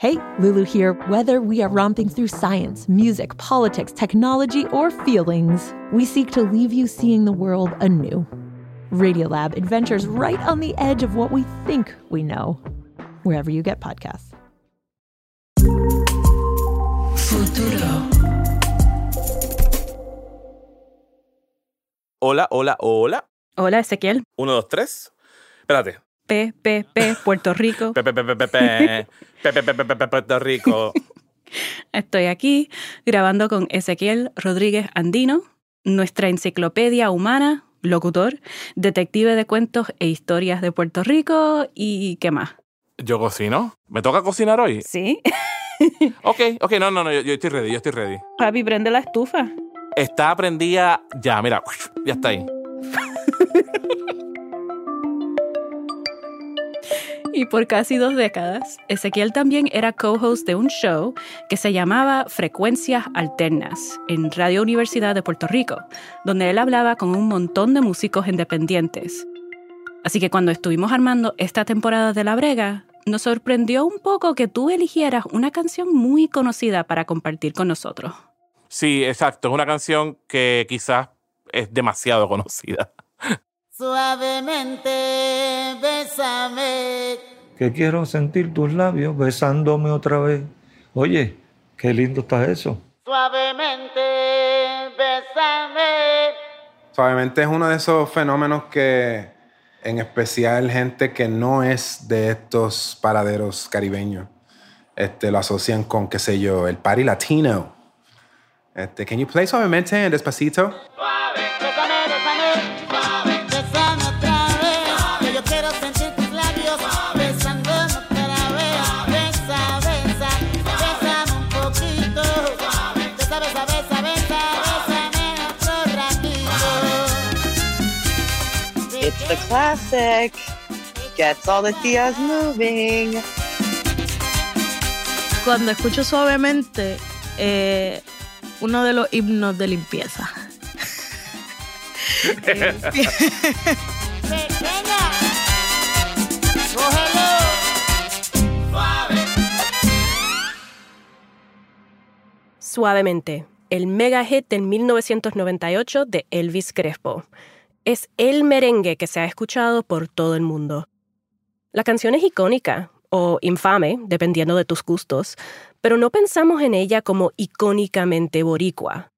Hey, Lulu here. Whether we are romping through science, music, politics, technology, or feelings, we seek to leave you seeing the world anew. Radiolab adventures right on the edge of what we think we know, wherever you get podcasts. Futuro. Hola, hola, hola. Hola, Ezequiel. Uno, dos, tres. Espérate. P, P, P, Puerto Rico. Pe, pe, pe, pe, pe, Puerto Rico. Estoy aquí grabando con Ezequiel Rodríguez Andino, nuestra enciclopedia humana, locutor, detective de cuentos e historias de Puerto Rico y qué más. Yo cocino. ¿Me toca cocinar hoy? ¿Sí? Ok, ok, no, no, no, yo, yo estoy ready, yo estoy ready. Papi, prende la estufa. Está prendida ya, mira, ya está ahí. Y por casi dos décadas, Ezequiel también era co-host de un show que se llamaba Frecuencias Alternas en Radio Universidad de Puerto Rico, donde él hablaba con un montón de músicos independientes. Así que cuando estuvimos armando esta temporada de La Brega, nos sorprendió un poco que tú eligieras una canción muy conocida para compartir con nosotros. Sí, exacto. Es una canción que quizás es demasiado conocida. Suavemente, bésame. que quiero sentir tus labios besándome otra vez. Oye, qué lindo está eso. Suavemente, bésame. Suavemente es uno de esos fenómenos que, en especial gente que no es de estos paraderos caribeños, este, lo asocian con, qué sé yo, el party latino. Este, can you play Suavemente en Despacito? Bésame, the classic. Gets all the tías moving. Cuando escucho suavemente, eh, uno de los himnos de limpieza. Suavemente, el mega hit del 1998 de Elvis Crespo. Es el merengue que se ha escuchado por todo el mundo. La canción es icónica, o infame, dependiendo de tus gustos, pero no pensamos en ella como icónicamente boricua.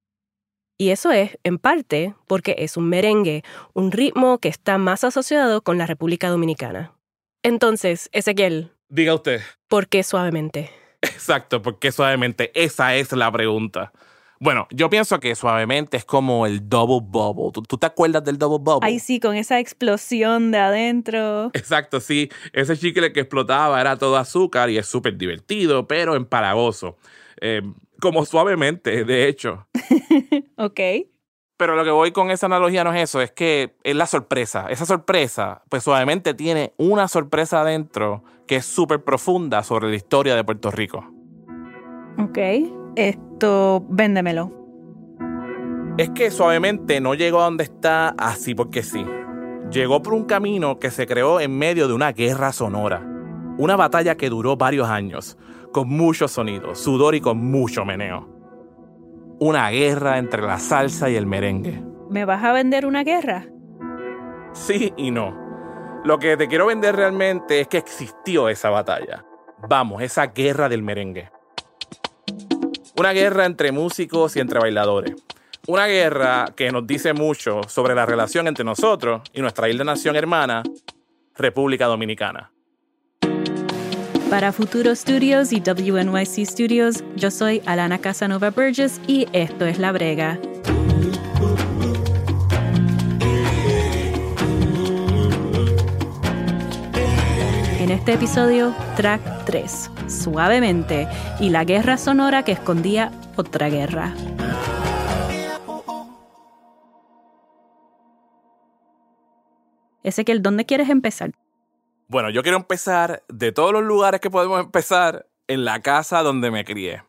Y eso es, en parte, porque es un merengue, un ritmo que está más asociado con la República Dominicana. Entonces, Ezequiel, Diga usted. ¿por qué suavemente? Exacto, porque suavemente, esa es la pregunta. Bueno, yo pienso que suavemente es como el double bubble. ¿Tú, tú te acuerdas del double bubble? Ay, sí, con esa explosión de adentro. Exacto, sí. Ese chicle que explotaba era todo azúcar y es súper divertido, pero empalagoso. Eh, como suavemente, de hecho. Ok. Pero lo que voy con esa analogía no es eso, es que es la sorpresa. Esa sorpresa, pues suavemente tiene una sorpresa adentro que es súper profunda sobre la historia de Puerto Rico. Ok. Esto, véndemelo. Es que suavemente no llegó a donde está así porque sí. Llegó por un camino que se creó en medio de una guerra sonora. Una batalla que duró varios años, con muchos sonidos, sudor y con mucho meneo. Una guerra entre la salsa y el merengue. ¿Me vas a vender una guerra? Sí y no. Lo que te quiero vender realmente es que existió esa batalla. Vamos, esa guerra del merengue. Una guerra entre músicos y entre bailadores. Una guerra que nos dice mucho sobre la relación entre nosotros y nuestra isla nación hermana, República Dominicana. Para Futuro Studios y WNYC Studios, yo soy Alana Casanova Burgess y esto es La Brega. En este episodio, track 3, Suavemente, y la guerra sonora que escondía otra guerra. Ezequiel, ¿dónde quieres empezar? Bueno, yo quiero empezar de todos los lugares que podemos empezar en la casa donde me crié.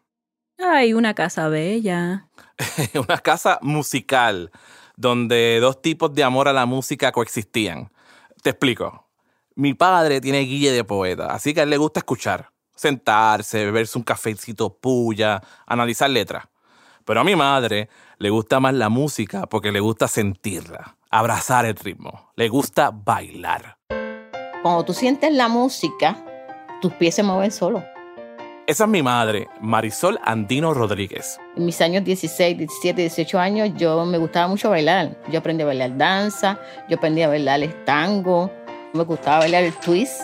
Ay, una casa bella. Una casa musical donde dos tipos de amor a la música coexistían. Te explico. Mi padre tiene guille de poeta, así que a él le gusta escuchar. Sentarse, beberse un cafecito puya, analizar letras. Pero a mi madre le gusta más la música porque le gusta sentirla, abrazar el ritmo, le gusta bailar. Cuando tú sientes la música, tus pies se mueven solos. Esa es mi madre, Marisol Andino Rodríguez. En mis años 16, 17, 18 años, yo me gustaba mucho bailar. Yo aprendí a bailar danza, yo aprendí a bailar el tango, me gustaba bailar el twist.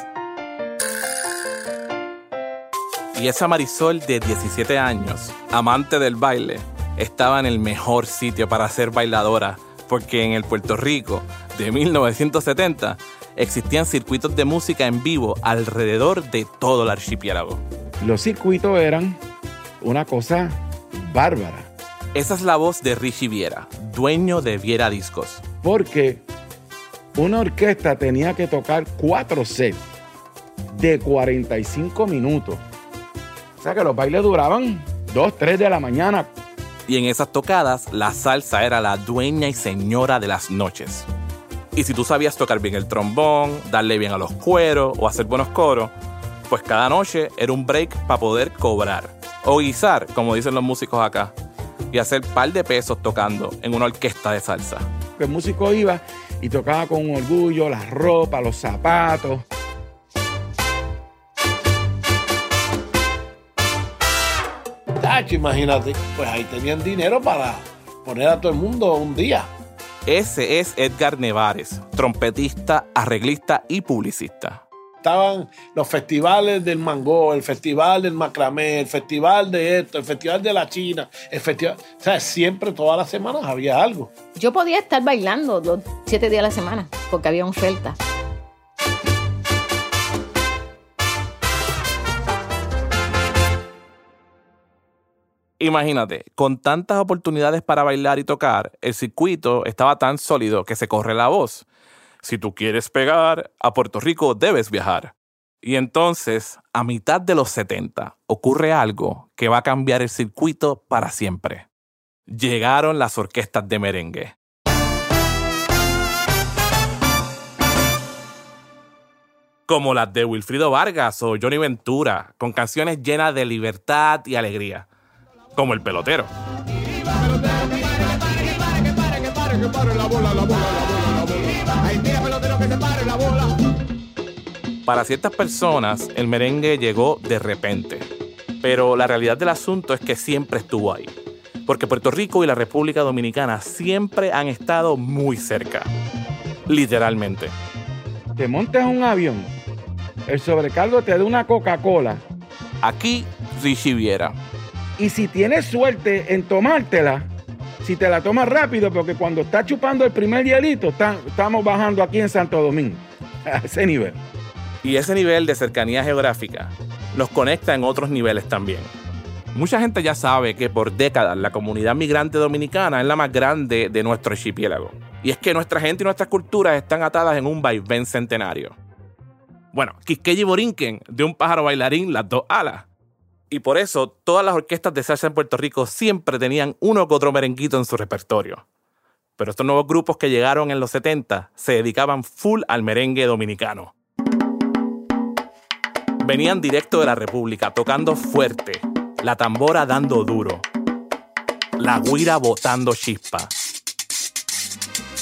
Y esa Marisol de 17 años, amante del baile, estaba en el mejor sitio para ser bailadora, porque en el Puerto Rico de 1970 existían circuitos de música en vivo alrededor de todo el archipiélago. Los circuitos eran una cosa bárbara. Esa es la voz de Richie Viera, dueño de Viera Discos. Porque una orquesta tenía que tocar cuatro sets de 45 minutos. Sea que los bailes duraban 2, 3 de la mañana. Y en esas tocadas, la salsa era la dueña y señora de las noches. Y si tú sabías tocar bien el trombón, darle bien a los cueros o hacer buenos coros, pues cada noche era un break para poder cobrar. O guisar, como dicen los músicos acá. Y hacer par de pesos tocando en una orquesta de salsa. El músico iba y tocaba con orgullo la ropa, los zapatos. Tacho, imagínate, pues ahí tenían dinero para poner a todo el mundo un día. Ese es Edgar Nevares, trompetista, arreglista y publicista. Estaban los festivales del mango, el festival del macramé, el festival de esto, el festival de la China, el festival. O sea, siempre, todas las semanas había algo. Yo podía estar bailando los siete días a la semana porque había oferta. Imagínate, con tantas oportunidades para bailar y tocar, el circuito estaba tan sólido que se corre la voz. Si tú quieres pegar, a Puerto Rico debes viajar. Y entonces, a mitad de los 70, ocurre algo que va a cambiar el circuito para siempre. Llegaron las orquestas de merengue. Como las de Wilfrido Vargas o Johnny Ventura, con canciones llenas de libertad y alegría. Como el pelotero. Para ciertas personas, el merengue llegó de repente, pero la realidad del asunto es que siempre estuvo ahí, porque Puerto Rico y la República Dominicana siempre han estado muy cerca, literalmente. Te montas un avión, el sobrecargo te da una Coca-Cola. Aquí Richie Viera. Y si tienes suerte en tomártela, si te la tomas rápido, porque cuando estás chupando el primer hielito, estamos bajando aquí en Santo Domingo, a ese nivel. Y ese nivel de cercanía geográfica nos conecta en otros niveles también. Mucha gente ya sabe que por décadas la comunidad migrante dominicana es la más grande de nuestro archipiélago. Y es que nuestra gente y nuestras culturas están atadas en un vaivén centenario. Bueno, Quisqueya Borinquen, de un pájaro bailarín, las dos alas. Y por eso todas las orquestas de salsa en Puerto Rico siempre tenían uno que otro merenguito en su repertorio. Pero estos nuevos grupos que llegaron en los 70 se dedicaban full al merengue dominicano. Venían directo de la República, tocando fuerte, la tambora dando duro, la guira botando chispa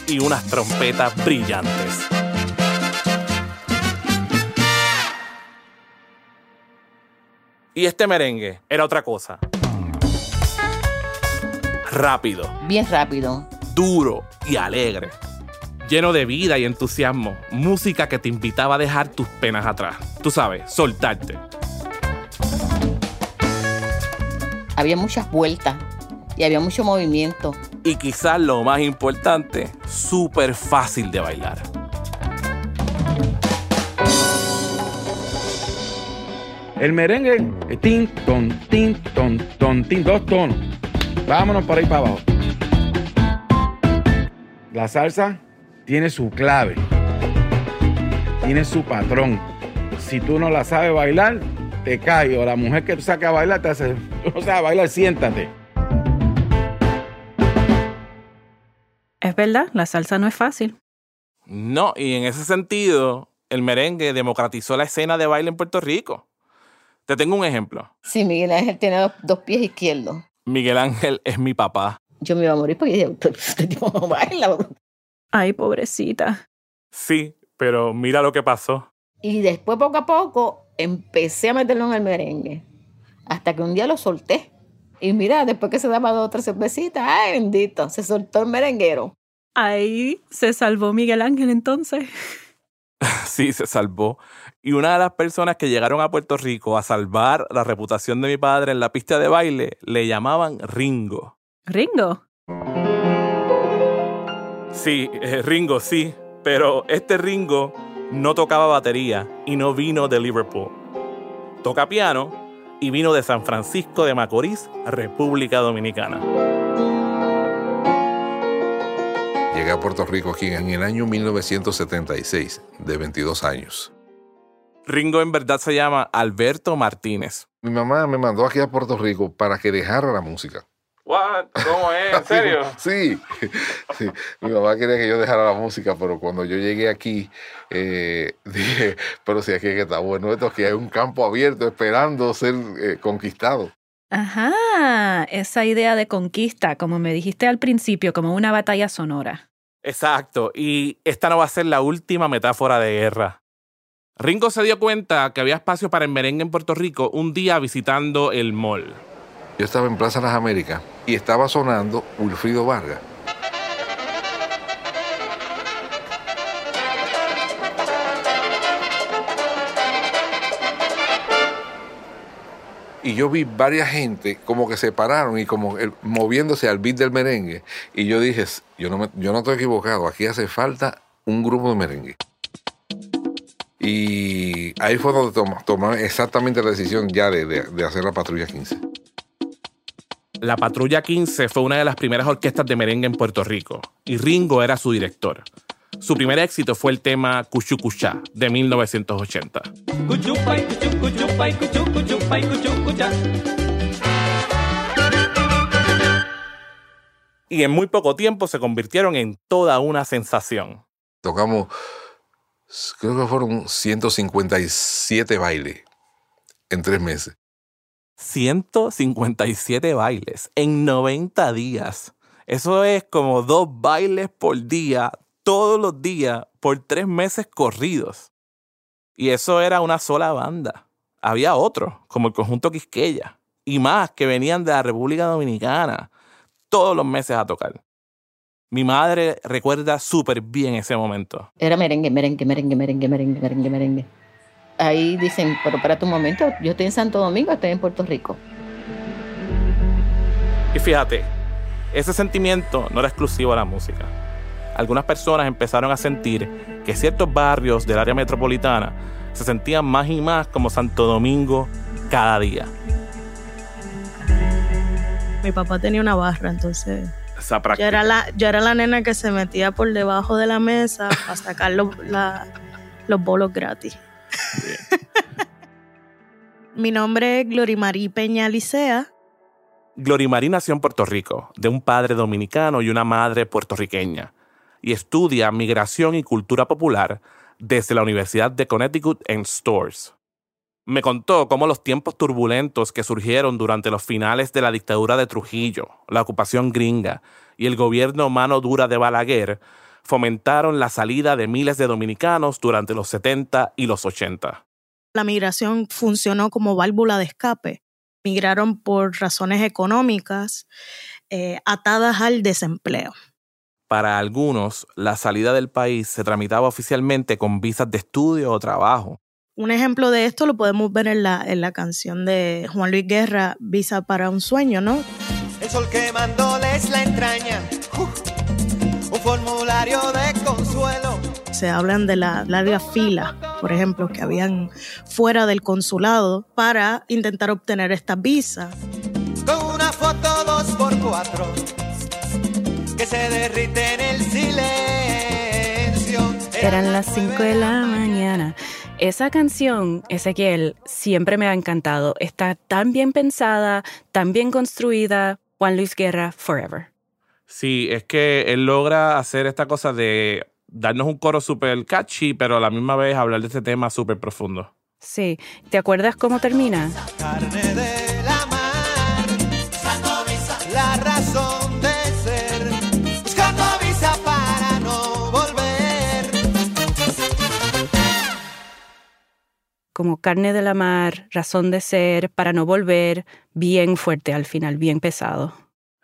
y unas trompetas brillantes. Y este merengue era otra cosa. Rápido, Bien rápido. duro y alegre. Lleno de vida y entusiasmo. Música que te invitaba a dejar tus penas atrás. Tú sabes, soltarte. Había muchas vueltas y había mucho movimiento. Y quizás lo más importante, súper fácil de bailar. El merengue, eh, tin, ton, tin, ton, ton, tin, dos tonos. Vámonos por ahí para abajo. La salsa tiene su clave, tiene su patrón. Si tú no la sabes bailar, te caes. O la mujer que tú sacas a bailar te hace, tú no sabes bailar, siéntate. Es verdad, la salsa no es fácil. No, y en ese sentido, el merengue democratizó la escena de baile en Puerto Rico. Te tengo un ejemplo. Sí, Miguel Ángel tiene dos, dos pies izquierdos. Miguel Ángel es mi papá. Yo me iba a morir porque dije, "Pero este tipo no baila. Ay, pobrecita. Sí, pero mira lo que pasó. Y después, poco a poco, empecé a meterlo en el merengue. Hasta que un día lo solté. Y mira, después que se daba dos o tres cervecitas, ay, bendito, se soltó el merenguero. Ahí se salvó Miguel Ángel entonces. Sí, se salvó. Y una de las personas que llegaron a Puerto Rico a salvar la reputación de mi padre en la pista de baile le llamaban Ringo. Ringo. Sí, eh, Ringo, sí. Pero este Ringo no tocaba batería y no vino de Liverpool. Toca piano y vino de San Francisco de Macorís, República Dominicana. Llegué a Puerto Rico aquí en el año 1976, de 22 años. Ringo en verdad se llama Alberto Martínez. Mi mamá me mandó aquí a Puerto Rico para que dejara la música. What? ¿Cómo es? ¿En serio? Sí, sí. Mi mamá quería que yo dejara la música, pero cuando yo llegué aquí, eh, dije, pero si aquí es que está bueno esto, que hay un campo abierto esperando ser eh, conquistado. Ajá, esa idea de conquista, como me dijiste al principio, como una batalla sonora. Exacto, y esta no va a ser la última metáfora de guerra. Ringo se dio cuenta que había espacio para el merengue en Puerto Rico un día visitando el mall. Yo estaba en Plaza Las Américas y estaba sonando Wilfrido Vargas. Y yo vi varias gente como que se pararon y como el- moviéndose al beat del merengue. Y yo dije, yo no, yo no estoy equivocado, aquí hace falta un grupo de merengue. Y ahí fue donde tom- tomé exactamente la decisión ya de, de- de hacer la Patrulla 15. La Patrulla 15 fue una de las primeras orquestas de merengue en Puerto Rico y Ringo era su director. Su primer éxito fue el tema Cuchucuchá de 1980. Y en muy poco tiempo se convirtieron en toda una sensación. Tocamos, creo que fueron 157 bailes en tres meses. 157 bailes en 90 días. Eso es como dos bailes por día, todos los días, por tres meses corridos. Y eso era una sola banda. Había otros, como el conjunto Quisqueya, y más que venían de la República Dominicana, todos los meses a tocar. Mi madre recuerda súper bien ese momento. Era merengue, merengue, merengue, merengue, merengue, merengue, merengue. Ahí dicen, pero para tu momento, yo estoy en Santo Domingo, estoy en Puerto Rico. Y fíjate, ese sentimiento no era exclusivo a la música. Algunas personas empezaron a sentir que ciertos barrios del área metropolitana se sentían más y más como Santo Domingo cada día. Mi papá tenía una barra, entonces Esa yo era la, yo era la nena que se metía por debajo de la mesa para sacar los, la- los bolos gratis. Mi nombre es Glorimarí Peña Licea. Glorimari nació en Puerto Rico, de un padre dominicano y una madre puertorriqueña, y estudia migración y cultura popular desde la Universidad de Connecticut en Stores. Me contó cómo los tiempos turbulentos que surgieron durante los finales de la dictadura de Trujillo, la ocupación gringa y el gobierno mano dura de Balaguer fomentaron la salida de miles de dominicanos durante los 70 y los 80. La migración funcionó como válvula de escape. Migraron por razones económicas eh, atadas al desempleo. Para algunos, la salida del país se tramitaba oficialmente con visas de estudio o trabajo. Un ejemplo de esto lo podemos ver en la, en la canción de Juan Luis Guerra, Visa para un sueño, ¿no? El sol quemándoles la entraña. Uf, un formulario de consuelo. Se hablan de la larga fila, por ejemplo, que habían fuera del consulado para intentar obtener esta visa. Con una foto dos por cuatro. Que se derrite en el silencio. Eran las 5 de la mañana. Esa canción, Ezequiel, siempre me ha encantado. Está tan bien pensada, tan bien construida. Juan Luis Guerra, Forever. Sí, es que él logra hacer esta cosa de darnos un coro súper catchy, pero a la misma vez hablar de este tema súper profundo. Sí. ¿Te acuerdas cómo termina? Carne de Como carne de la mar, razón de ser, para no volver, bien fuerte al final, bien pesado.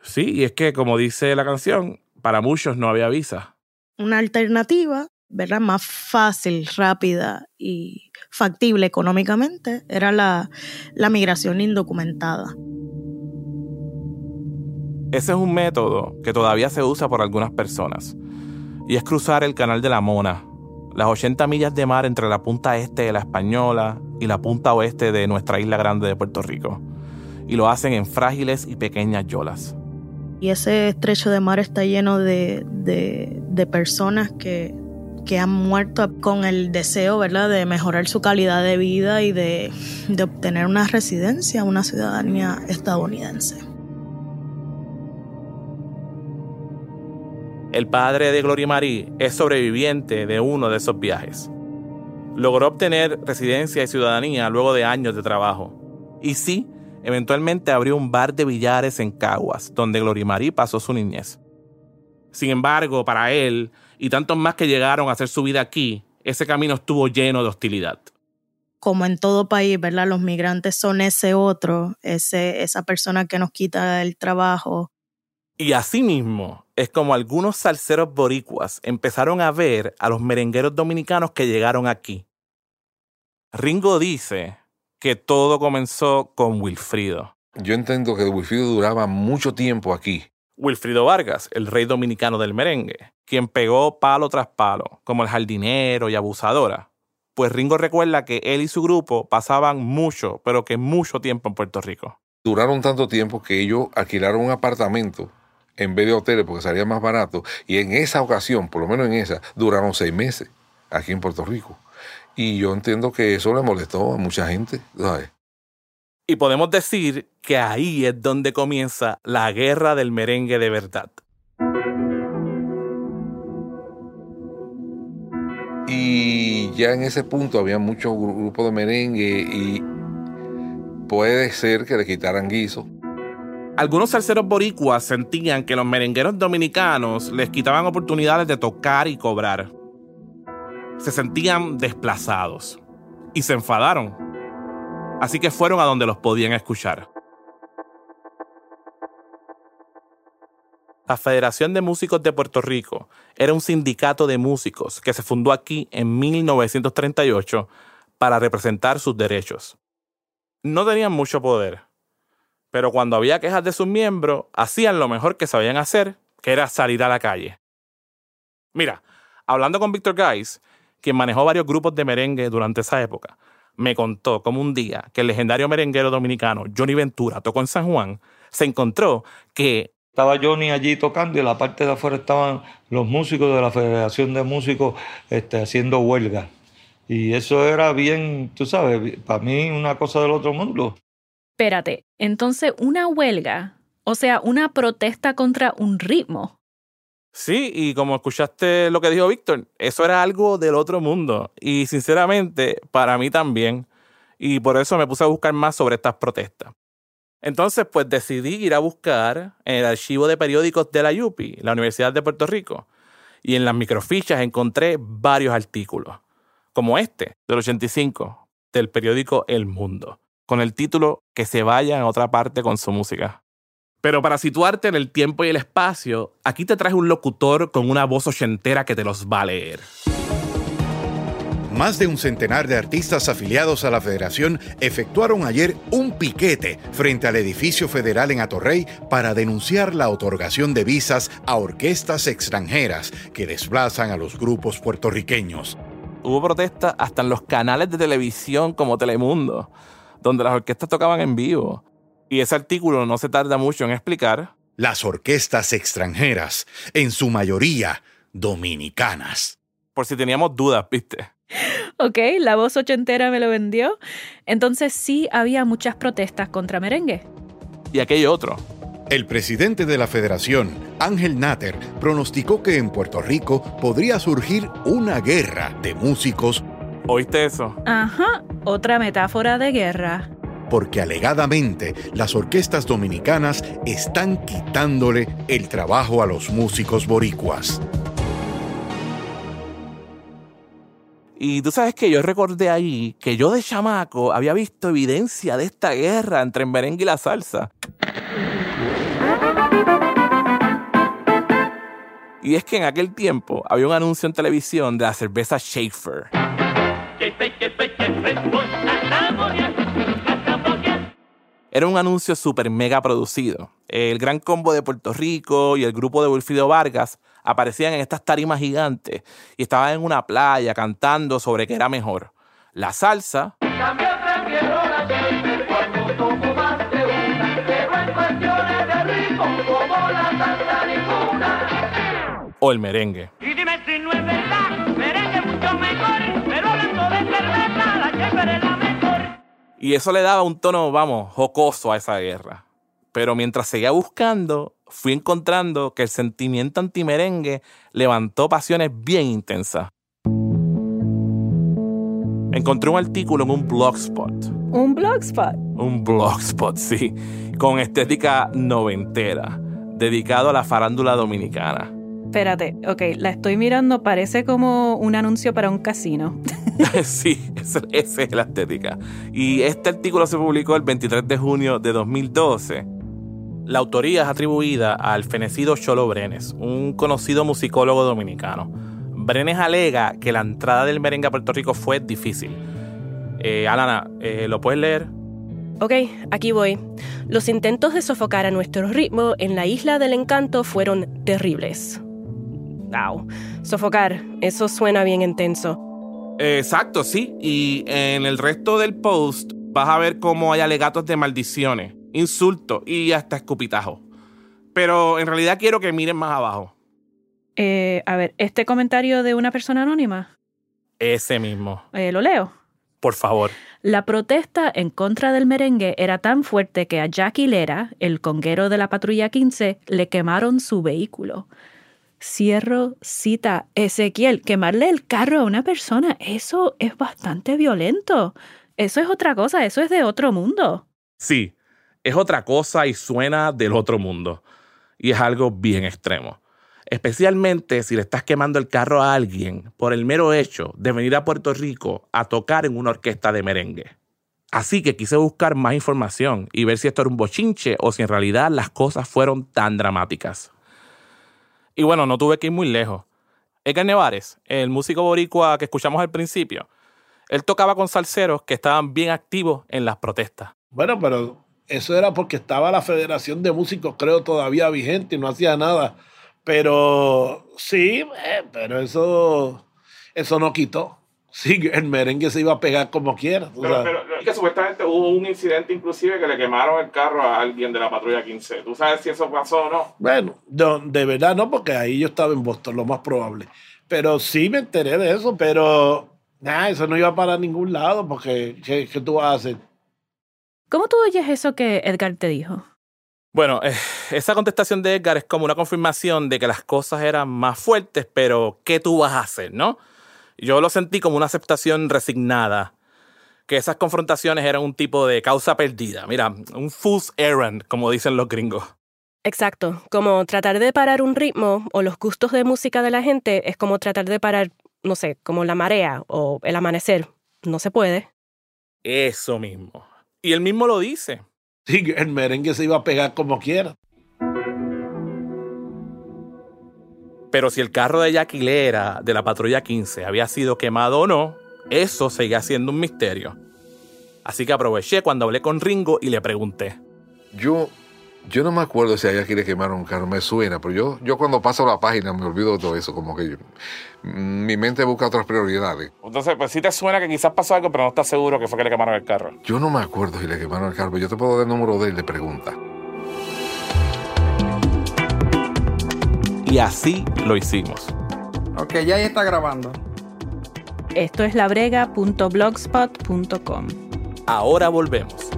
Sí, y es que, como dice la canción, para muchos no había visa. Una alternativa, ¿verdad? Más fácil, rápida y factible económicamente era la, la migración indocumentada. Ese es un método que todavía se usa por algunas personas. Y es cruzar el canal de la Mona, las 80 millas de mar entre la punta este de la Española y la punta oeste de nuestra isla grande de Puerto Rico. Y lo hacen en frágiles y pequeñas yolas. Y ese estrecho de mar está lleno de, de, personas que, que han muerto con el deseo, ¿verdad?, de mejorar su calidad de vida y de, de obtener una residencia, una ciudadanía estadounidense. El padre de Gloria Marie es sobreviviente de uno de esos viajes. Logró obtener residencia y ciudadanía luego de años de trabajo. Y sí, eventualmente abrió un bar de billares en Caguas, donde Gloria Marie pasó su niñez. Sin embargo, para él y tantos más que llegaron a hacer su vida aquí, ese camino estuvo lleno de hostilidad. Como en todo país, ¿verdad? Los migrantes son ese otro, ese, esa persona que nos quita el trabajo. Y asimismo, es como algunos salseros boricuas empezaron a ver a los merengueros dominicanos que llegaron aquí. Ringo dice que todo comenzó con Wilfrido. Yo entiendo que Wilfrido duraba mucho tiempo aquí. Wilfrido Vargas, el rey dominicano del merengue, quien pegó palo tras palo, como el jardinero y abusadora. Pues Ringo recuerda que él y su grupo pasaban mucho, pero que mucho tiempo en Puerto Rico. Duraron tanto tiempo que ellos alquilaron un apartamento en vez de hoteles porque salía más barato. Y en esa ocasión, por lo menos en esa, duraron seis meses aquí en Puerto Rico. Y yo entiendo que eso le molestó a mucha gente. ¿sabes? Y podemos decir que ahí es donde comienza la guerra del merengue de verdad. Y ya en ese punto había muchos gru- grupos de merengue y puede ser que le quitaran guiso. Algunos salseros boricuas sentían que los merengueros dominicanos les quitaban oportunidades de tocar y cobrar. Se sentían desplazados y se enfadaron. Así que fueron a donde los podían escuchar. La Federación de Músicos de Puerto Rico era un sindicato de músicos que se fundó aquí en 1938 para representar sus derechos. No tenían mucho poder, pero cuando había quejas de sus miembros, hacían lo mejor que sabían hacer, que era salir a la calle. Mira, hablando con Víctor Guys, quien manejó varios grupos de merengue durante esa época, me contó como un día que el legendario merenguero dominicano Johnny Ventura tocó en San Juan, se encontró que Estaba Johnny allí tocando y en la parte de afuera estaban los músicos de la Federación de Músicos este, haciendo huelga. Y eso era bien, tú sabes, para mí una cosa del otro mundo. Espérate, entonces una huelga, o sea, una protesta contra un ritmo. Sí, y como escuchaste lo que dijo Víctor, eso era algo del otro mundo. Y sinceramente, para mí también. Y por eso me puse a buscar más sobre estas protestas. Entonces, pues decidí ir a buscar en el archivo de periódicos de la UPI, la Universidad de Puerto Rico. Y en las microfichas encontré varios artículos, como este, del 85, del periódico El Mundo, con el título Que se vayan a otra parte con su música. Pero para situarte en el tiempo y el espacio, aquí te traje un locutor con una voz ochentera que te los va a leer. Más de un centenar de artistas afiliados a la federación efectuaron ayer un piquete frente al edificio federal en Atorrey para denunciar la otorgación de visas a orquestas extranjeras que desplazan a los grupos puertorriqueños. Hubo protestas hasta en los canales de televisión como Telemundo, donde las orquestas tocaban en vivo. Y ese artículo no se tarda mucho en explicar. Las orquestas extranjeras, en su mayoría dominicanas. Por si teníamos dudas, ¿viste? Ok, la voz ochentera me lo vendió. Entonces sí había muchas protestas contra merengue. Y aquello otro. El presidente de la federación, Ángel Natter, pronosticó que en Puerto Rico podría surgir una guerra de músicos ¿Oíste eso? Ajá, Otra metáfora de guerra. porque alegadamente las orquestas dominicanas están quitándole el trabajo a los músicos boricuas. Y tú sabes que yo recordé ahí que yo de chamaco había visto evidencia de esta guerra entre el merengue y la salsa. Y es que en aquel tiempo había un anuncio en televisión de la cerveza Schaefer. Era un anuncio super mega producido. El gran combo de Puerto Rico y el grupo de Wilfrido Vargas aparecían en estas tarimas gigantes y estaban en una playa cantando sobre qué era mejor, la salsa o el merengue. Y dime si no es Y eso le daba un tono, vamos, jocoso a esa guerra. Pero mientras seguía buscando, fui encontrando que el sentimiento antimerengue levantó pasiones bien intensas. Encontré un artículo en un blogspot. Un blogspot. Un blogspot, sí, con estética noventera, dedicado a la farándula dominicana. Espérate, ok, la estoy mirando, parece como un anuncio para un casino. sí, esa, esa es la estética. Y este artículo se publicó el 23 de junio de 2012. La autoría es atribuida al fenecido Cholo Brenes, un conocido musicólogo dominicano. Brenes alega que la entrada del merengue a Puerto Rico fue difícil. Eh, Alana, eh, ¿lo puedes leer? Ok, aquí voy. Los intentos de sofocar a nuestro ritmo en la isla del encanto fueron terribles. Wow. Sofocar, eso suena bien intenso. Exacto, sí. Y en el resto del post vas a ver cómo hay alegatos de maldiciones, insultos y hasta escupitajos. Pero en realidad quiero que miren más abajo. Eh, a ver, este comentario de una persona anónima, Ese mismo. eh, lo leo. Por favor. La protesta en contra del merengue era tan fuerte que a Jackie Lera, el conguero de la patrulla 15, le quemaron su vehículo. Cierro cita. Ezequiel, quemarle el carro a una persona, eso es bastante violento. Eso es otra cosa, eso es de otro mundo. Sí, es otra cosa y suena del otro mundo. Y es algo bien extremo. Especialmente si le estás quemando el carro a alguien por el mero hecho de venir a Puerto Rico a tocar en una orquesta de merengue. Así que quise buscar más información y ver si esto era un bochinche o si en realidad las cosas fueron tan dramáticas. Y bueno, no tuve que ir muy lejos. Edgar Nevares, el músico boricua que escuchamos al principio, él tocaba con salseros que estaban bien activos en las protestas. Bueno, pero eso era porque estaba la Federación de Músicos, creo, todavía vigente y no hacía nada. Pero sí, eh, pero eso, eso no quitó. Sí, el merengue se iba a pegar como quiera. sabes. y que supuestamente hubo un incidente inclusive que le quemaron el carro a alguien de la patrulla 15. ¿Tú sabes si eso pasó o no? Bueno, no, de verdad no, porque ahí yo estaba en Boston, lo más probable. Pero sí me enteré de eso, pero nada, eso no iba para ningún lado, porque ¿qué, qué tú vas a hacer? ¿Cómo tú oyes eso que Edgar te dijo? Bueno, eh, esa contestación de Edgar es como una confirmación de que las cosas eran más fuertes, pero ¿qué tú vas a hacer, no? Yo lo sentí como una aceptación resignada, que esas confrontaciones eran un tipo de causa perdida. Mira, un fool's errand, como dicen los gringos. Exacto, como tratar de parar un ritmo o los gustos de música de la gente es como tratar de parar, no sé, como la marea o el amanecer. No se puede. Eso mismo. Y él mismo lo dice. Sí, el merengue se iba a pegar como quiera. Pero si el carro de Yaquilera de la patrulla 15 había sido quemado o no, eso seguía siendo un misterio. Así que aproveché cuando hablé con Ringo y le pregunté. Yo, yo no me acuerdo si allá quiere quemar un carro, me suena, pero yo, yo cuando paso la página me olvido de todo eso, como que yo- mi mente busca otras prioridades. Entonces, pues sí te suena que quizás pasó algo, pero no estás seguro que fue que le quemaron el carro. Yo no me acuerdo si le quemaron el carro, pero yo te puedo dar el número de él de pregunta. Y así lo hicimos. Ok, ya ahí está grabando. Esto es labrega.blogspot.com. Ahora volvemos.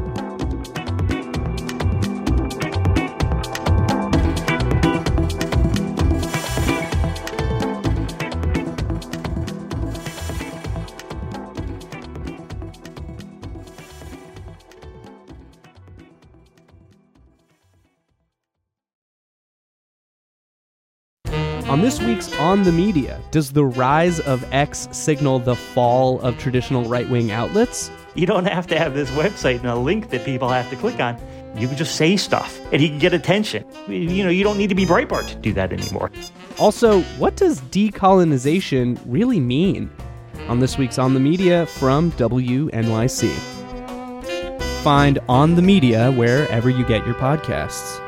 This week's On the Media, does the rise of X signal the fall of traditional right wing outlets? You don't have to have this website and a link that people have to click on. You can just say stuff and you can get attention. You know, you don't need to be Breitbart to do that anymore. Also, what does decolonization really mean? On this week's On the Media from WNYC. Find On the Media wherever you get your podcasts.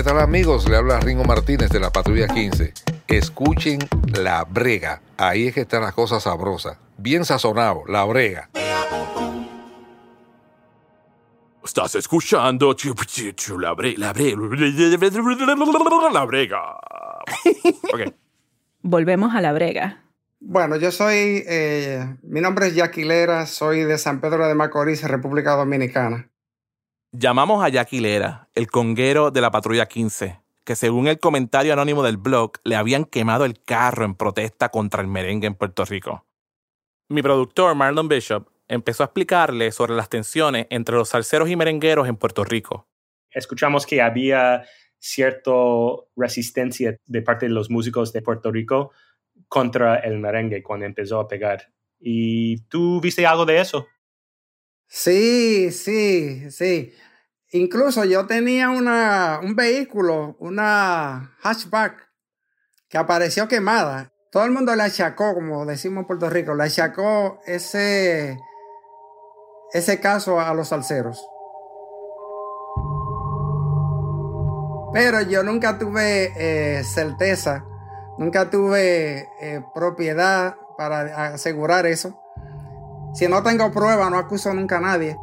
¿Qué tal amigos? Le habla Ringo Martínez de la Patrulla 15. Escuchen La Brega. Ahí es que están las cosas sabrosas. Bien sazonado, La Brega. Estás escuchando la bre- la bre- la brega. Ok. Volvemos a la brega. Bueno, yo soy, eh, mi nombre es Yaquilera, soy de San Pedro de Macorís, República Dominicana. Llamamos a Jackie Lera, el conguero de la patrulla 15, que según el comentario anónimo del blog, le habían quemado el carro en protesta contra el merengue en Puerto Rico. Mi productor, Marlon Bishop, empezó a explicarle sobre las tensiones entre los salseros y merengueros en Puerto Rico. escuchamos que había cierta resistencia de parte de los músicos de Puerto Rico contra el merengue cuando empezó a pegar. ¿Y tú viste algo de eso? Sí, sí, sí. Incluso yo tenía una, un vehículo, una hatchback, que apareció quemada. Todo el mundo le achacó, como decimos en Puerto Rico, le achacó ese, ese caso a los salseros. Pero yo nunca tuve eh, certeza, nunca tuve eh, propiedad para asegurar eso. Si no tengo prueba, no acuso nunca a nadie.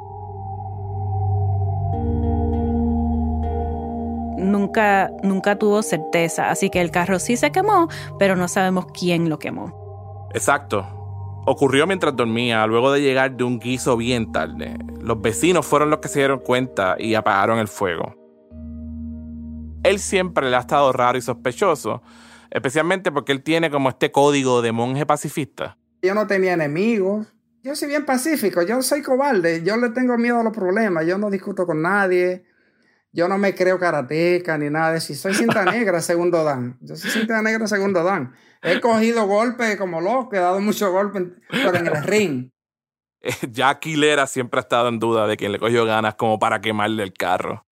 Nunca, nunca tuvo certeza, así que el carro sí se quemó, pero no sabemos quién lo quemó. Exacto. Ocurrió mientras dormía, luego de llegar de un guiso bien tarde. Los vecinos fueron los que se dieron cuenta y apagaron el fuego. Él siempre le ha estado raro y sospechoso, especialmente porque él tiene como este código de monje pacifista. Yo no tenía enemigos. Yo soy bien pacífico, yo soy cobarde, yo le tengo miedo a los problemas, yo no discuto con nadie, yo no me creo karateca ni nada de eso. Soy cinta negra, segundo dan. Yo soy cinta negra, segundo dan. He cogido golpes como loco, he dado muchos golpes, pero en el ring. Jackie Lera siempre ha estado en duda de quién le cogió ganas como para quemarle el carro.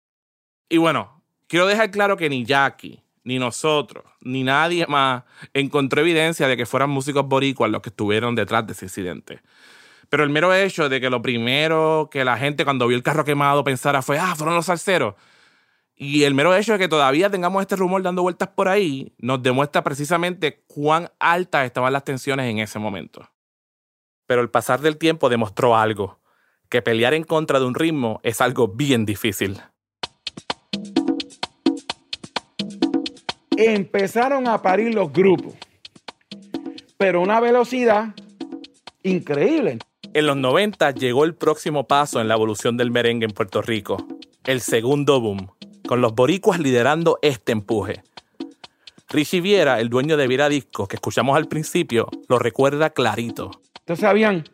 Y bueno, quiero dejar claro que ni Jackie, ni nosotros, ni nadie más encontró evidencia de que fueran músicos boricuas los que estuvieron detrás de ese incidente. Pero el mero hecho de que lo primero que la gente cuando vio el carro quemado pensara fue, ah, fueron los salseros. Y el mero hecho de que todavía tengamos este rumor dando vueltas por ahí nos demuestra precisamente cuán altas estaban las tensiones en ese momento. Pero el pasar del tiempo demostró algo, que pelear en contra de un ritmo es algo bien difícil. Empezaron a parir los grupos, pero una velocidad increíble. En los 90 llegó el próximo paso en la evolución del merengue en Puerto Rico, el segundo boom, con los boricuas liderando este empuje. Richie Viera, el dueño de Viera Discos que escuchamos al principio, lo recuerda clarito. Entonces habían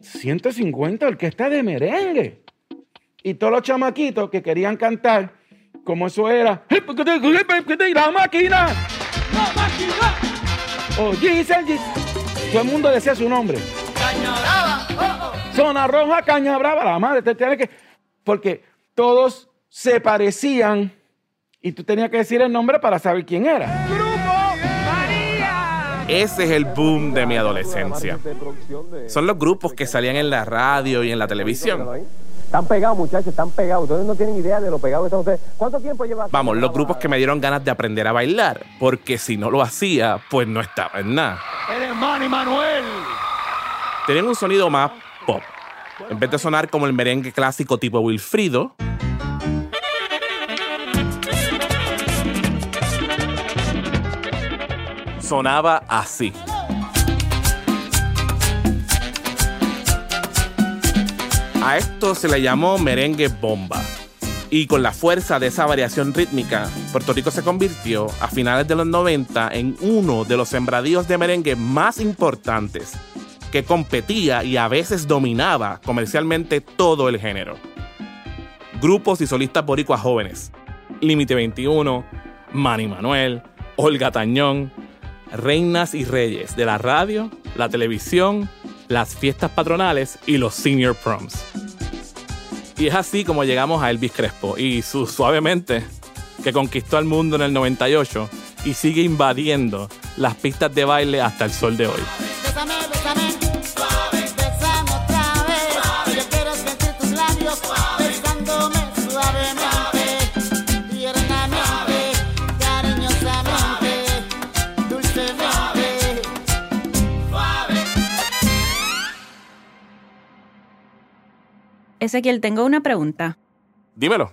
150 orquestas de merengue. Y todos los chamaquitos que querían cantar, como eso era. ¡La máquina! ¡La máquina! O Giselle, Gis- Todo el mundo decía su nombre. Zona Roja, Caña Brava, la madre, te tiene que. Porque todos se parecían y tú tenías que decir el nombre para saber quién era. Ese es el boom de mi adolescencia. Son los grupos que salían en la radio y en la televisión. Están pegados, muchachos, están pegados. Ustedes no tienen idea de lo pegados que están ustedes. ¿Cuánto tiempo lleva? Vamos, los grupos que me dieron ganas de aprender a bailar, porque si no lo hacía, pues no estaba en nada. ¡Eres Manny Manuel! Tenían un sonido más pop. En vez de sonar como el merengue clásico tipo Wilfrido, sonaba así. A esto se le llamó merengue bomba. Y con la fuerza de esa variación rítmica, Puerto Rico se convirtió a finales de los 90 en uno de los sembradíos de merengue más importantes que competía y a veces dominaba comercialmente todo el género. Grupos y solistas boricuas jóvenes, Límite 21, Manny Manuel, Olga Tañón, reinas y reyes de la radio, la televisión, las fiestas patronales y los senior proms. Y es así como llegamos a Elvis Crespo y su Suavemente, que conquistó al mundo en el 98 y sigue invadiendo las pistas de baile hasta el sol de hoy. Ezequiel, tengo una pregunta. Dímelo.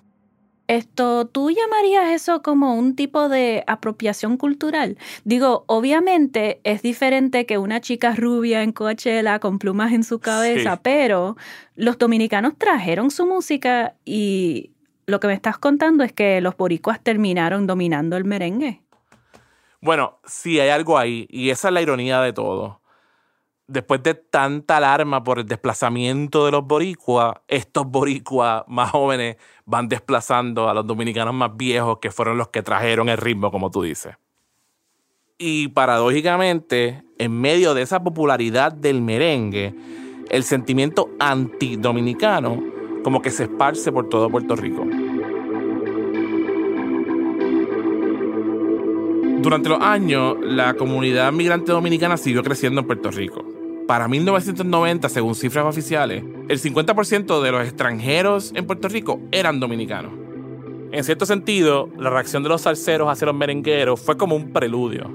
Esto, ¿tú llamarías eso como un tipo de apropiación cultural? Digo, obviamente es diferente que una chica rubia en Coachella con plumas en su cabeza, Sí. pero los dominicanos trajeron su música y lo que me estás contando es que los boricuas terminaron dominando el merengue. Bueno, sí, hay algo ahí, y esa es la ironía de todo. Después de tanta alarma por el desplazamiento de los boricuas, estos boricuas más jóvenes van desplazando a los dominicanos más viejos, que fueron los que trajeron el ritmo, como tú dices. Y paradójicamente, en medio de esa popularidad del merengue, el sentimiento antidominicano como que se esparce por todo Puerto Rico. Durante los años, la comunidad migrante dominicana siguió creciendo en Puerto Rico. Para 1990, según cifras oficiales, el 50% de los extranjeros en Puerto Rico eran dominicanos. En cierto sentido, la reacción de los salseros hacia los merengueros fue como un preludio.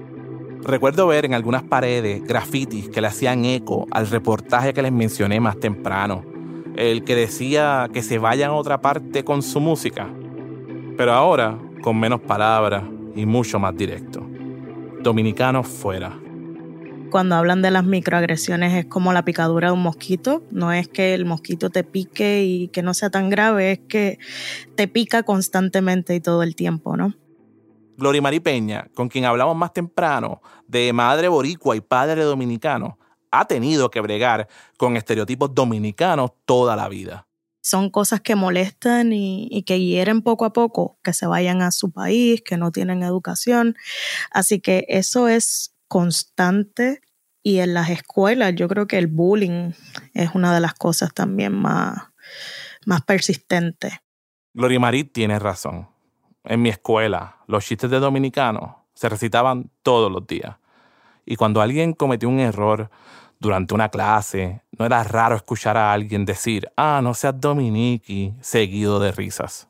Recuerdo ver en algunas paredes grafitis que le hacían eco al reportaje que les mencioné más temprano, el que decía que se vayan a otra parte con su música, pero ahora con menos palabras y mucho más directo. Dominicanos fuera. Cuando hablan de las microagresiones es como la picadura de un mosquito. No es que el mosquito te pique y que no sea tan grave, es que te pica constantemente y todo el tiempo, ¿no? Gloria Mari Peña, con quien hablamos más temprano, de madre boricua y padre dominicano, ha tenido que bregar con estereotipos dominicanos toda la vida. Son cosas que molestan y, y que hieren poco a poco, que se vayan a su país, que no tienen educación. Así que eso es constante y en las escuelas yo creo que el bullying es una de las cosas también más, más persistentes. Gloria Marí tiene razón. En mi escuela, los chistes de dominicanos se recitaban todos los días. Y cuando alguien cometió un error durante una clase, no era raro escuchar a alguien decir, ah, no seas dominiqui, seguido de risas.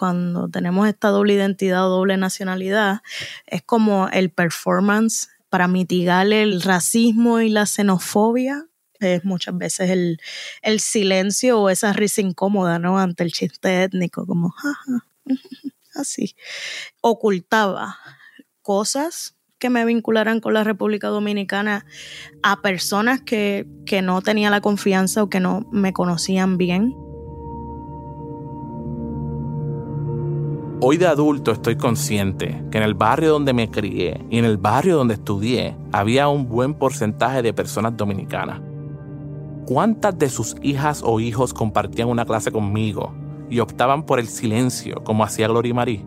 Cuando tenemos esta doble identidad o doble nacionalidad, es como el performance para mitigar el racismo y la xenofobia. Es muchas veces el, el silencio o esa risa incómoda, ¿no? Ante el chiste étnico, como, así. Ocultaba cosas que me vincularan con la República Dominicana a personas que, que no tenía la confianza o que no me conocían bien. Hoy de adulto estoy consciente que en el barrio donde me crié y en el barrio donde estudié había un buen porcentaje de personas dominicanas. ¿Cuántas de sus hijas o hijos compartían una clase conmigo y optaban por el silencio como hacía Gloria Marí?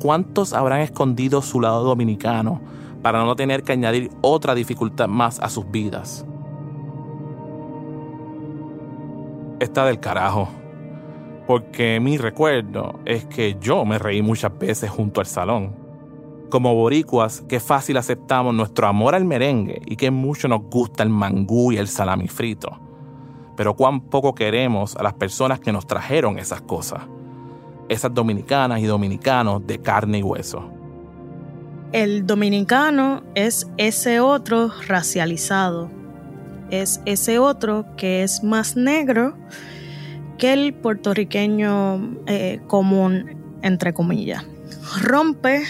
¿Cuántos habrán escondido su lado dominicano para no tener que añadir otra dificultad más a sus vidas? Está del carajo porque mi recuerdo es que yo me reí muchas veces junto al salón. Como boricuas, qué fácil aceptamos nuestro amor al merengue y que mucho nos gusta el mangú y el salami frito. Pero cuán poco queremos a las personas que nos trajeron esas cosas. Esas dominicanas y dominicanos de carne y hueso. El dominicano es ese otro racializado. Es ese otro que es más negro que el puertorriqueño eh, común, entre comillas. Rompe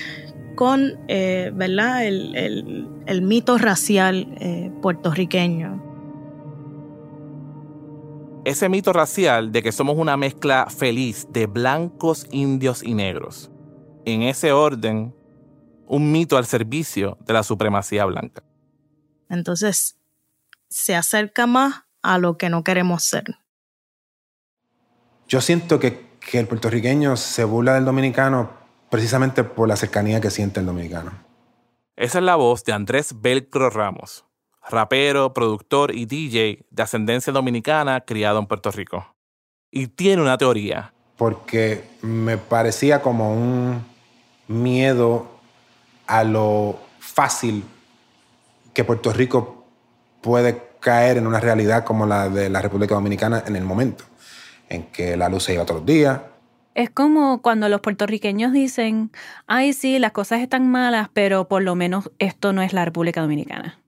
con eh, ¿verdad? El, el, el, mito racial eh, puertorriqueño. Ese mito racial de que somos una mezcla feliz de blancos, indios y negros. En ese orden, un mito al servicio de la supremacía blanca. Entonces, se acerca más a lo que no queremos ser. Yo siento que, que el puertorriqueño se burla del dominicano precisamente por la cercanía que siente el dominicano. Esa es la voz de Andrés Velcro Ramos, rapero, productor y DJ de ascendencia dominicana criado en Puerto Rico. Y tiene una teoría. Porque me parecía como un miedo a lo fácil que Puerto Rico puede caer en una realidad como la de la República Dominicana en el momento, en que la luz se iba todos los días, Es como cuando los puertorriqueños dicen, ay, sí, las cosas están malas, pero por lo menos esto no es la República Dominicana.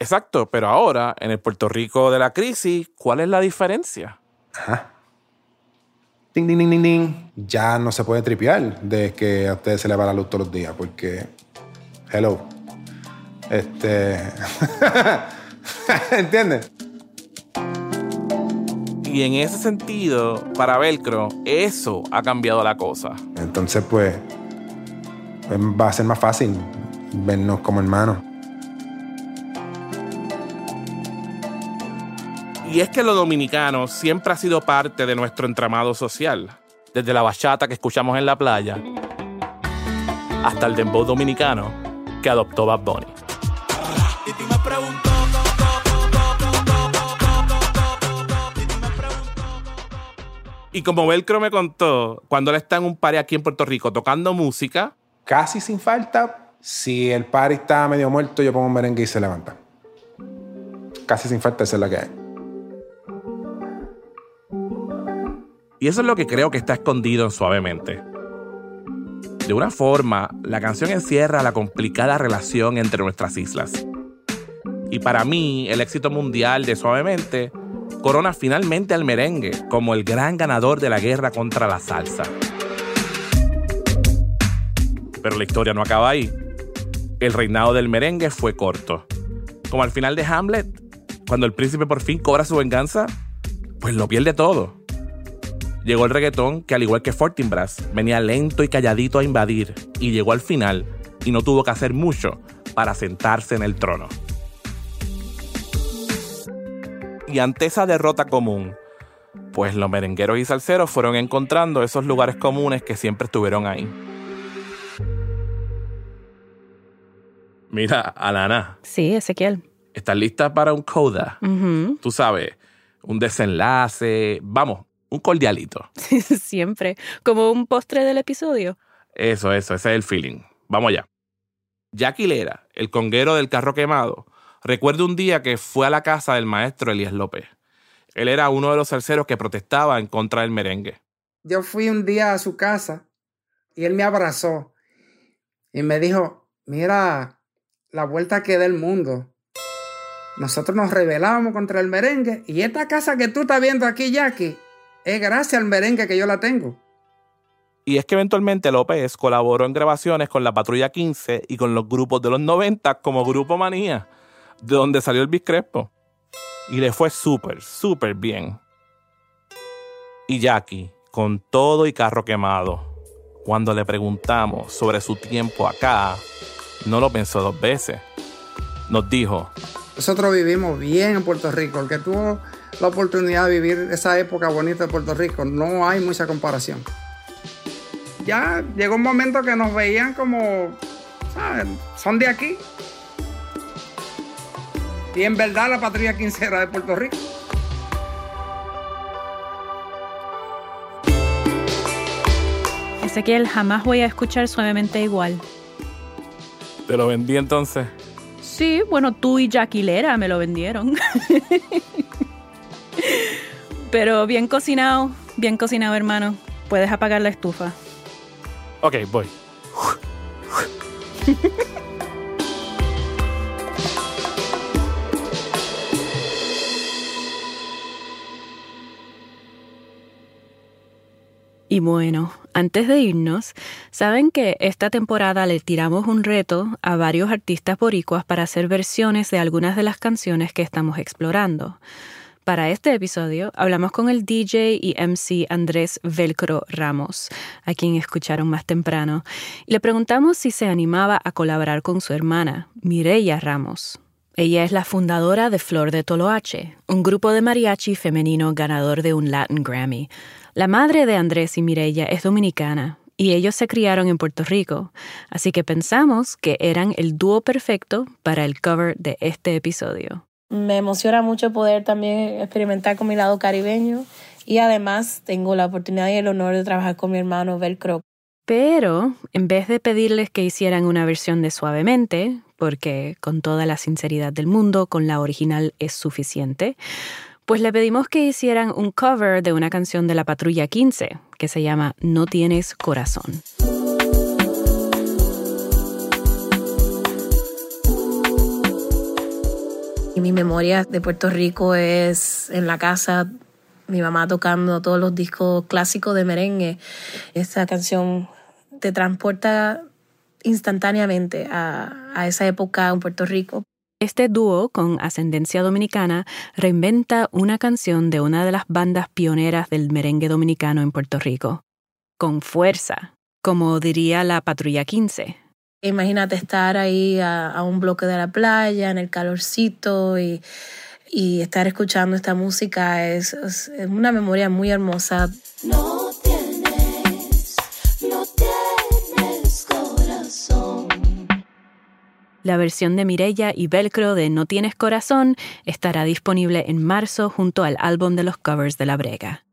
Exacto, pero ahora, en el Puerto Rico de la crisis, ¿cuál es la diferencia? Ajá. Ding, ding, ding, ding, ding. Ya no se puede tripear de que a ustedes se le va la luz todos los días, porque. Hello. Este. ¿Entiendes? Y en ese sentido, para Velcro, eso ha cambiado la cosa. Entonces, pues. pues, Va a ser más fácil vernos como hermanos. Y es que lo dominicano siempre ha sido parte de nuestro entramado social, desde la bachata que escuchamos en la playa hasta el dembow dominicano que adoptó Bad Bunny. Y como Velcro me contó, cuando él está en un party aquí en Puerto Rico tocando música, Casi sin falta, si el party está medio muerto, yo pongo un merengue y se levanta. Casi sin falta, esa es la que hay. Y eso es lo que creo que está escondido en suavemente. De una forma, la canción encierra la complicada relación entre nuestras islas. Y para mí, el éxito mundial de Suavemente corona finalmente al merengue como el gran ganador de la guerra contra la salsa. Pero la historia no acaba ahí. El reinado del merengue fue corto. Como al final de Hamlet, cuando el príncipe por fin cobra su venganza, pues lo pierde todo. Llegó el reggaetón que al igual que Fortinbras venía lento y calladito a invadir y llegó al final y no tuvo que hacer mucho para sentarse en el trono. Y ante esa derrota común, pues los merengueros y salseros fueron encontrando esos lugares comunes que siempre estuvieron ahí. Mira, Alana, Sí, Ezequiel. ¿estás lista para un coda? Tú sabes, un desenlace, vamos, un cordialito. Siempre. Como un postre del episodio. Eso, eso, ese es el feeling. Vamos allá. Jackie Lera, el conguero del carro quemado, recuerda un día que fue a la casa del maestro Elías López. Él era uno de los salseros que protestaba en contra del merengue. Yo fui un día a su casa y él me abrazó y me dijo, mira la vuelta que da el mundo. Nosotros nos rebelamos contra el merengue y esta casa que tú estás viendo aquí, Jackie, es gracias al merengue que yo la tengo. Y es que eventualmente López colaboró en grabaciones con la Patrulla 15 y con los grupos de los 90 como Grupo Manía, de donde salió el Crespo. Y le fue súper, súper bien. Y Jackie, con todo y carro quemado, cuando le preguntamos sobre su tiempo acá, no lo pensó dos veces. Nos dijo, Nosotros vivimos bien en Puerto Rico. El que tuvo la oportunidad de vivir esa época bonita de Puerto Rico, no hay mucha comparación. Ya llegó un momento que nos veían como, ¿sabes? Son de aquí. Y en verdad la patrulla quincera de Puerto Rico. Ezequiel, jamás voy a escuchar suavemente igual. ¿te lo vendí entonces? Sí, bueno, tú y Jackie Lera me lo vendieron. Pero bien cocinado, bien cocinado, hermano. Puedes apagar la estufa. Ok, voy. Y bueno, antes de irnos, saben que esta temporada le tiramos un reto a varios artistas boricuas para hacer versiones de algunas de las canciones que estamos explorando. Para este episodio hablamos con el DJ y MC Andrés Velcro Ramos, a quien escucharon más temprano, y le preguntamos si se animaba a colaborar con su hermana, Mireya Ramos. Ella es la fundadora de Flor de Toloache, un grupo de mariachi femenino ganador de un Latin Grammy. La madre de Andrés y Mirella es dominicana y ellos se criaron en Puerto Rico, así que pensamos que eran el dúo perfecto para el cover de este episodio. Me emociona mucho poder también experimentar con mi lado caribeño y además tengo la oportunidad y el honor de trabajar con mi hermano Velcro. Pero, en vez de pedirles que hicieran una versión de Suavemente, porque con toda la sinceridad del mundo, con la original es suficiente, pues le pedimos que hicieran un cover de una canción de la Patrulla 15, que se llama No tienes corazón. Y mi memoria de Puerto Rico es en la casa, mi mamá tocando todos los discos clásicos de merengue. Esta canción te transporta instantáneamente a, a esa época en Puerto Rico. Este dúo, con ascendencia dominicana, reinventa una canción de una de las bandas pioneras del merengue dominicano en Puerto Rico. Con fuerza, como diría la Patrulla 15. Imagínate estar ahí a, a un bloque de la playa, en el calorcito y, y estar escuchando esta música es, es una memoria muy hermosa. No La versión de Mirella y Velcro de No Tienes Corazón estará disponible en marzo junto al álbum de los covers de La Brega.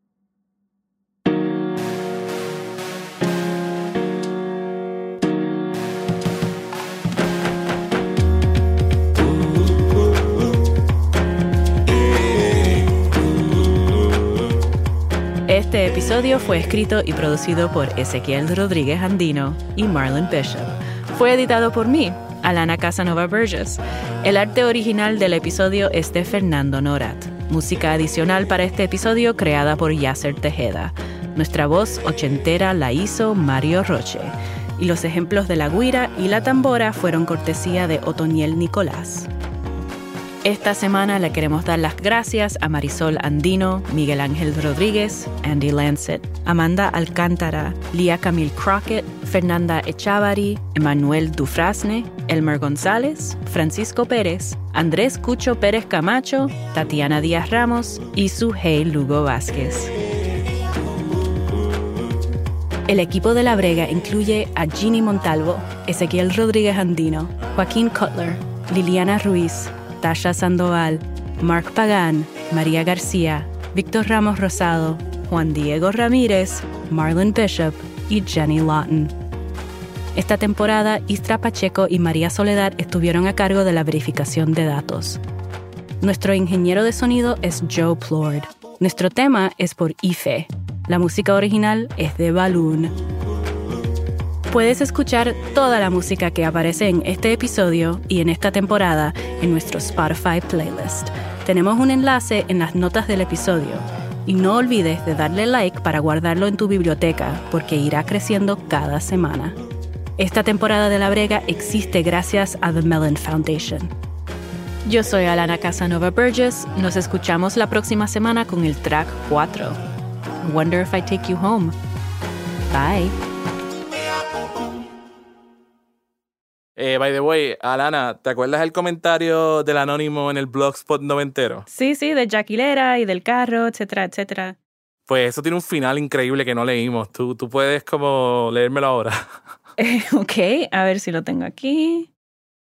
Este episodio fue escrito y producido por Ezequiel Rodríguez Andino y Marlon Bishop. Fue editado por mí, Alana Casanova Burgess. El arte original del episodio es de Fernando Norat. Música adicional para este episodio creada por Yasser Tejeda. Nuestra voz ochentera la hizo Mario Roche. Y los ejemplos de la guira y la tambora fueron cortesía de Otoniel Nicolás. Esta semana le queremos dar las gracias a Marisol Andino, Miguel Ángel Rodríguez, Andy Lancet, Amanda Alcántara, Lía Camille Crockett, Fernanda Echavari, Emanuel Dufrasne, Elmer González, Francisco Pérez, Andrés Cucho Pérez Camacho, Tatiana Díaz Ramos y Suhey Lugo Vázquez. El equipo de La Brega incluye a Ginny Montalvo, Ezequiel Rodríguez Andino, Joaquín Cutler, Liliana Ruiz, Tasha Sandoval, Mark Pagán, María García, Víctor Ramos Rosado, Juan Diego Ramírez, Marlon Bishop y Jenny Lawton. Esta temporada, Istra Pacheco y María Soledad estuvieron a cargo de la verificación de datos. Nuestro ingeniero de sonido es Joe Plord. Nuestro tema es por IFE. La música original es de Balloon. Puedes escuchar toda la música que aparece en este episodio y en esta temporada en nuestro Spotify playlist. Tenemos un enlace en las notas del episodio. Y no olvides de darle like para guardarlo en tu biblioteca, porque irá creciendo cada semana. Esta temporada de La Brega existe gracias a The Mellon Foundation. Yo soy Alana Casanova Burgess. Nos escuchamos la próxima semana con el track 4. Wonder if I take you home. Bye. Eh, by the way, Alana, ¿te acuerdas el comentario del anónimo en el blogspot noventero? Sí, sí, de Jaquilera y del carro, etcétera, etcétera. Pues eso tiene un final increíble que no leímos. Tú, tú puedes como leérmelo ahora. Eh, ok, a ver si lo tengo aquí.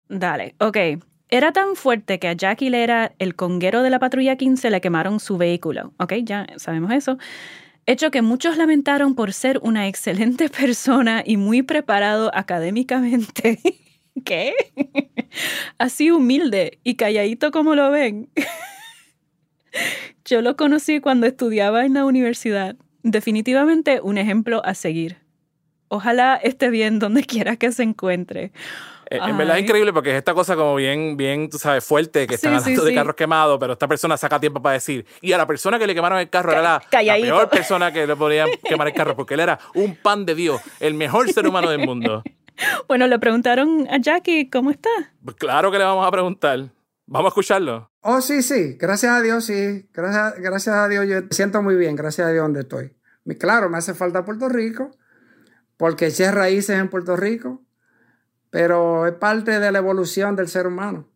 Dale, ok. Era tan fuerte que a Jackie Lera, el conguero de la patrulla 15, le quemaron su vehículo. Ok, ya sabemos eso. Hecho que muchos lamentaron por ser una excelente persona y muy preparado académicamente. ¿Qué? Así humilde y calladito como lo ven. Yo lo conocí cuando estudiaba en la universidad. Definitivamente un ejemplo a seguir. Ojalá esté bien donde quiera que se encuentre. Eh, En verdad es increíble porque es esta cosa como bien, bien, tú sabes, fuerte, que están Sí, hablando sí, de sí. carros quemados, pero esta persona saca tiempo para decir. Y a la persona que le quemaron el carro era la, la peor persona que le podían quemar el carro, porque él era un pan de Dios, el mejor ser humano del mundo. Bueno, le preguntaron a Jackie cómo está. Pues claro que le vamos a preguntar. Vamos a escucharlo. Oh, sí, sí. Gracias a Dios, sí. Gracias, gracias a Dios, yo me siento muy bien. Gracias a Dios donde estoy. Claro, me hace falta Puerto Rico, porque eché raíces en Puerto Rico, pero es parte de la evolución del ser humano.